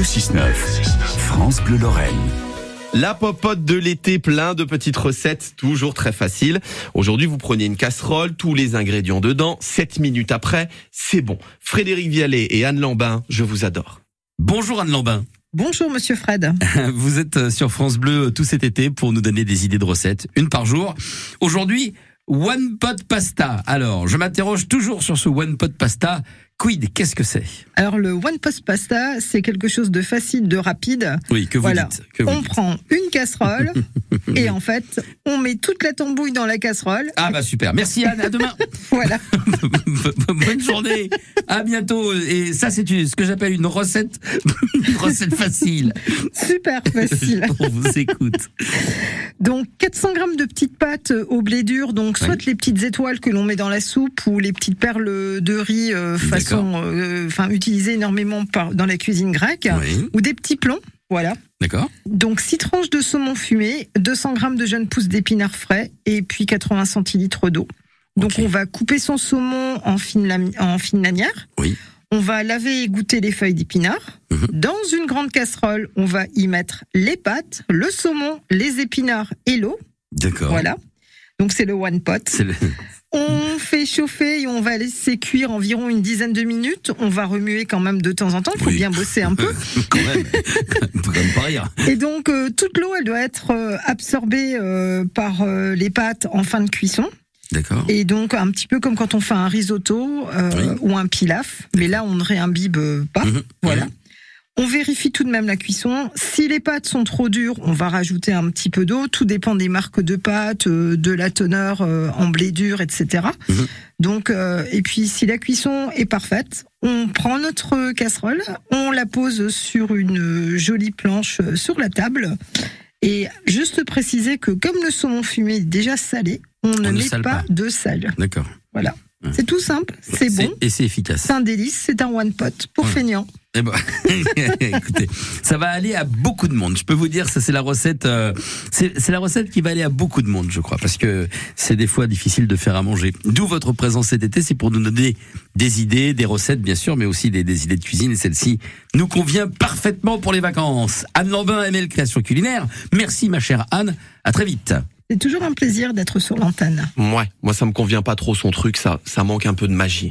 Le 6-9, France Bleu Lorraine. La popote de l'été, plein de petites recettes, toujours très faciles. Aujourd'hui, vous prenez une casserole, tous les ingrédients dedans, 7 minutes après, c'est bon. Frédéric Vialet et Anne Lambin, je vous adore. Bonjour Anne Lambin. Bonjour Monsieur Fred. Vous êtes euh, sur France Bleu euh, tout cet été pour nous donner des idées de recettes, une par jour. Aujourd'hui, One Pot Pasta. Alors, je m'interroge toujours sur ce One Pot Pasta. Quid, qu'est-ce que c'est? Alors le One Pot Pasta, c'est quelque chose de facile, de rapide. Oui, que vous Voilà. dites. Que vous On dites. prend une casserole et en fait, on met toute la tambouille dans la casserole. Ah bah super. Merci Anne, à demain. Voilà. Bonne journée. À bientôt. Et ça, c'est ce que j'appelle une recette, une recette facile. Super facile. On vous écoute. Donc 400 grammes de petites pâtes au blé dur, donc soit Oui. les petites étoiles que l'on met dans la soupe ou les petites perles de riz euh, façon, euh, enfin utilisées énormément par, dans la cuisine grecque, Oui. ou des petits plombs. Voilà. D'accord. Donc 6 tranches de saumon fumé, 200 grammes de jeunes pousses d'épinards frais et puis 80 centilitres d'eau. Donc on va couper son saumon en fine, lami- en fine lanière. Oui. On va laver et égoutter les feuilles d'épinards. Mhm. Dans une grande casserole, on va y mettre les pâtes, le saumon, les épinards et l'eau. D'accord. Voilà. Donc c'est le one pot. C'est le- On fait chauffer et on va laisser cuire environ une dizaine de minutes. On va remuer quand même de temps en temps. Il faut Oui. bien bosser un peu. quand même. Quand même pas rire. Et donc euh, toute l'eau, elle doit être euh, absorbée euh, par euh, les pâtes en fin de cuisson. D'accord. Et donc un petit peu comme quand on fait un risotto Oui. ou un pilaf. Mais là, on ne réimbibe pas. Mhm. Voilà. Mhm. On vérifie tout de même la cuisson. Si les pâtes sont trop dures, on va rajouter un petit peu d'eau. Tout dépend des marques de pâtes, euh, de la teneur euh, en blé dur, etc. Mhm. Donc, euh, et puis si la cuisson est parfaite, on prend notre casserole, on la pose sur une jolie planche sur la table. Et juste préciser que comme le saumon fumé est déjà salé, on ne ne met pas, pas. de sel. D'accord. Voilà. Ouais. C'est tout simple, c'est bon, Et c'est efficace. c'est un délice, c'est un one pot pour Ouais. feignants. Eh ben, écoutez, ça va aller à beaucoup de monde. Je peux vous dire, ça c'est la recette, euh, c'est c'est la recette qui va aller à beaucoup de monde, je crois, parce que c'est des fois difficile de faire à manger. D'où votre présence cet été, c'est pour nous donner des idées, des recettes bien sûr, mais aussi des, des idées de cuisine. Et celle-ci nous convient parfaitement pour les vacances. Anne Lambin, ML Création Culinaire. Merci ma chère Anne. À très vite. C'est toujours un plaisir d'être sur l'antenne. Ouais, moi ça me convient pas trop son truc, ça, ça manque un peu de magie.